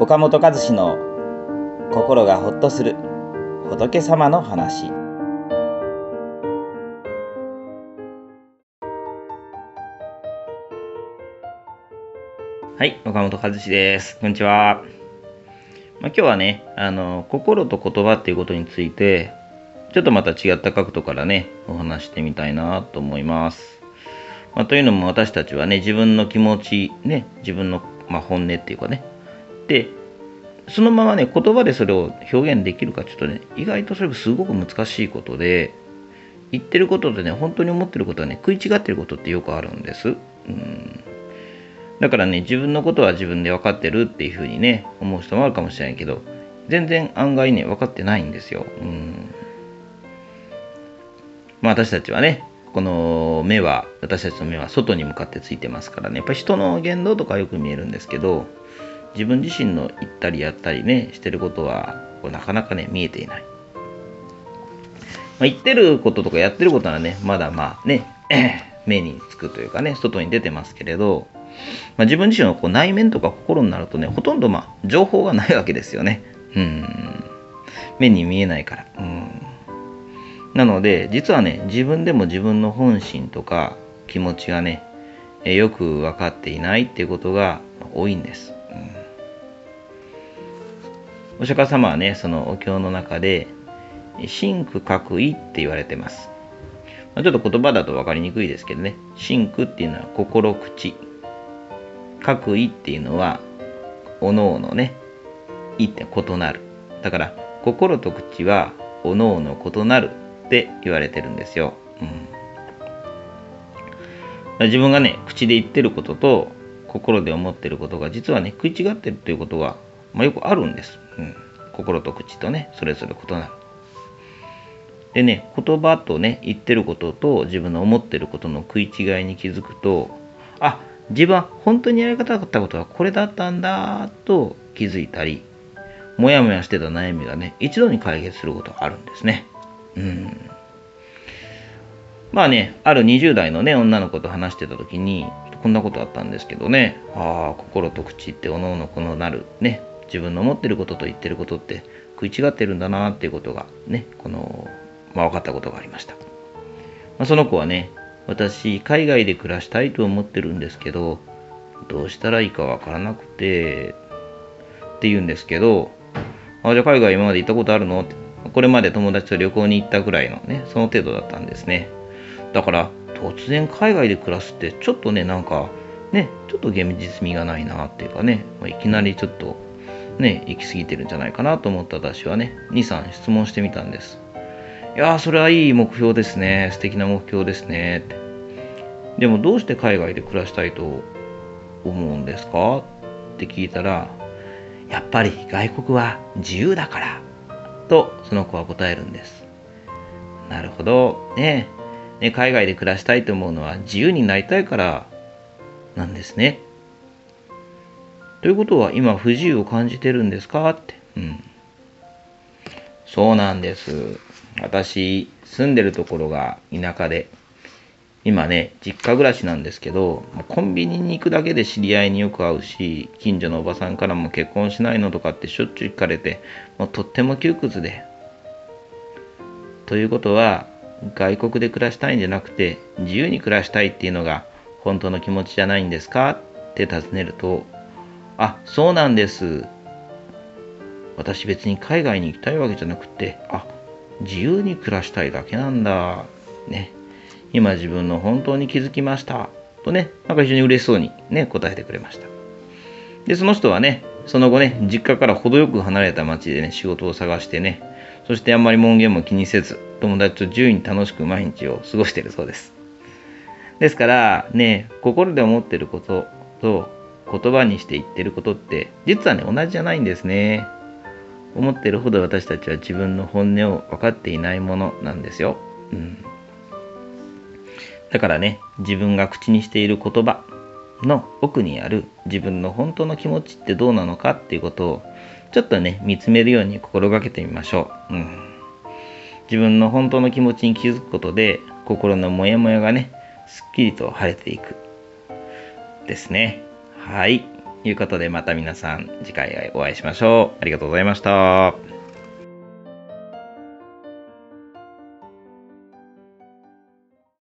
岡本和志の心がほっとする仏様の話。はい岡本和志です。こんにちは、まあ、今日はねあの心と言葉っていうことについてちょっとまた違った角度からねお話してみたいなと思います。まあ、というのも私たちはね、自分の気持ち、ね、自分の、まあ、本音っていうかね、で、そのままね、言葉でそれを表現できるかちょっとね、意外とそれすごく難しいことで、言ってることでね、本当に思ってることはね、食い違ってることってよくあるんです。うんだからね、自分のことは自分で分かってるっていうふうにね、思う人もあるかもしれないけど、全然案外ね、分かってないんですよ。うん。まあ私たちはね、この目は私たちの目は外に向かってついてますからねやっぱり人の言動とかよく見えるんですけど自分自身の言ったりやったりねしてることはこうなかなかね見えていない、まあ、言ってることとかやってることはねまだまあね 目につくというかね外に出てますけれど、まあ、自分自身のこう内面とか心になるとねほとんどまあ情報がないわけですよね。うん。目に見えないから。うん。なので、実はね、自分でも自分の本心とか気持ちがね、よく分かっていないっていうことが多いんです。お釈迦様はね、そのお経の中で、真苦覚意って言われてます。まあ、ちょっと言葉だと分かりにくいですけどね、真苦っていうのは心口。覚意っていうのは、おのおのね、意って異なる。だから、心と口は、おのおの異なるって言われてるんですよ。うん、自分がね、口で言ってることと心で思ってることが実はね、食い違ってるということが、まあ、よくあるんです、うん。心と口とね、それぞれ異なる。でね、言葉とね、言ってることと自分の思ってることの食い違いに気づくと、あ、自分は本当にやり方だったことはこれだったんだと気づいたり、もやもやしてた悩みがね、一度に解決することがあるんですね。うん。まあね、ある20代のね、女の子と話してた時に、こんなことあったんですけどね、ああ、心と口っておのおのこのなる、ね、自分の思ってることと言ってることって食い違ってるんだなっていうことがね、この、まあ分かったことがありました。まあ、その子はね、私、海外で暮らしたいと思ってるんですけど、どうしたらいいかわからなくて、って言うんですけど、あ、じゃあ海外今まで行ったことあるの？ってこれまで友達と旅行に行ったぐらいのね、その程度だったんですね。だから、突然海外で暮らすって、ちょっとね、なんか、ね、ちょっと現実味がないなっていうかね、まあ、いきなりちょっと、ね、行き過ぎてるんじゃないかなと思った私はね、2、3質問してみたんです。いやー、それはいい目標ですね。素敵な目標ですね。って。でも、どうして海外で暮らしたいと思うんですか？って聞いたら、やっぱり外国は自由だからとその子は答えるんです。なるほど。ねね海外で暮らしたいと思うのは自由になりたいからなんですね。ということは今不自由を感じてるんですか？って。うん。そうなんです。私、住んでるところが田舎で、今ね、実家暮らしなんですけど、コンビニに行くだけで知り合いによく会うし、近所のおばさんからも結婚しないのとかってしょっちゅう聞かれて、もうとっても窮屈で。ということは、外国で暮らしたいんじゃなくて、自由に暮らしたいっていうのが本当の気持ちじゃないんですか？って尋ねると、あ、そうなんです。私別に海外に行きたいわけじゃなくて、あ、自由に暮らしたいだけなんだ。ね。今自分の本当に気づきました。とね、なんか非常に嬉しそうにね、答えてくれました。で、その人はね、その後ね、実家から程よく離れた町でね、仕事を探してね、そしてあんまり門限も気にせず、友達と自由に楽しく毎日を過ごしているそうです。ですから、ね、心で思ってることと言葉にして言ってることって、実はね、同じじゃないんですね。思ってるほど私たちは自分の本音を分かっていないものなんですよ。うん。だからね、自分が口にしている言葉の奥にある自分の本当の気持ちってどうなのかっていうことをちょっとね、見つめるように心がけてみましょう。うん。自分の本当の気持ちに気づくことで心のモヤモヤがね、すっきりと晴れていく。ですね。はい。ということでまた皆さん次回お会いしましょう。ありがとうございました。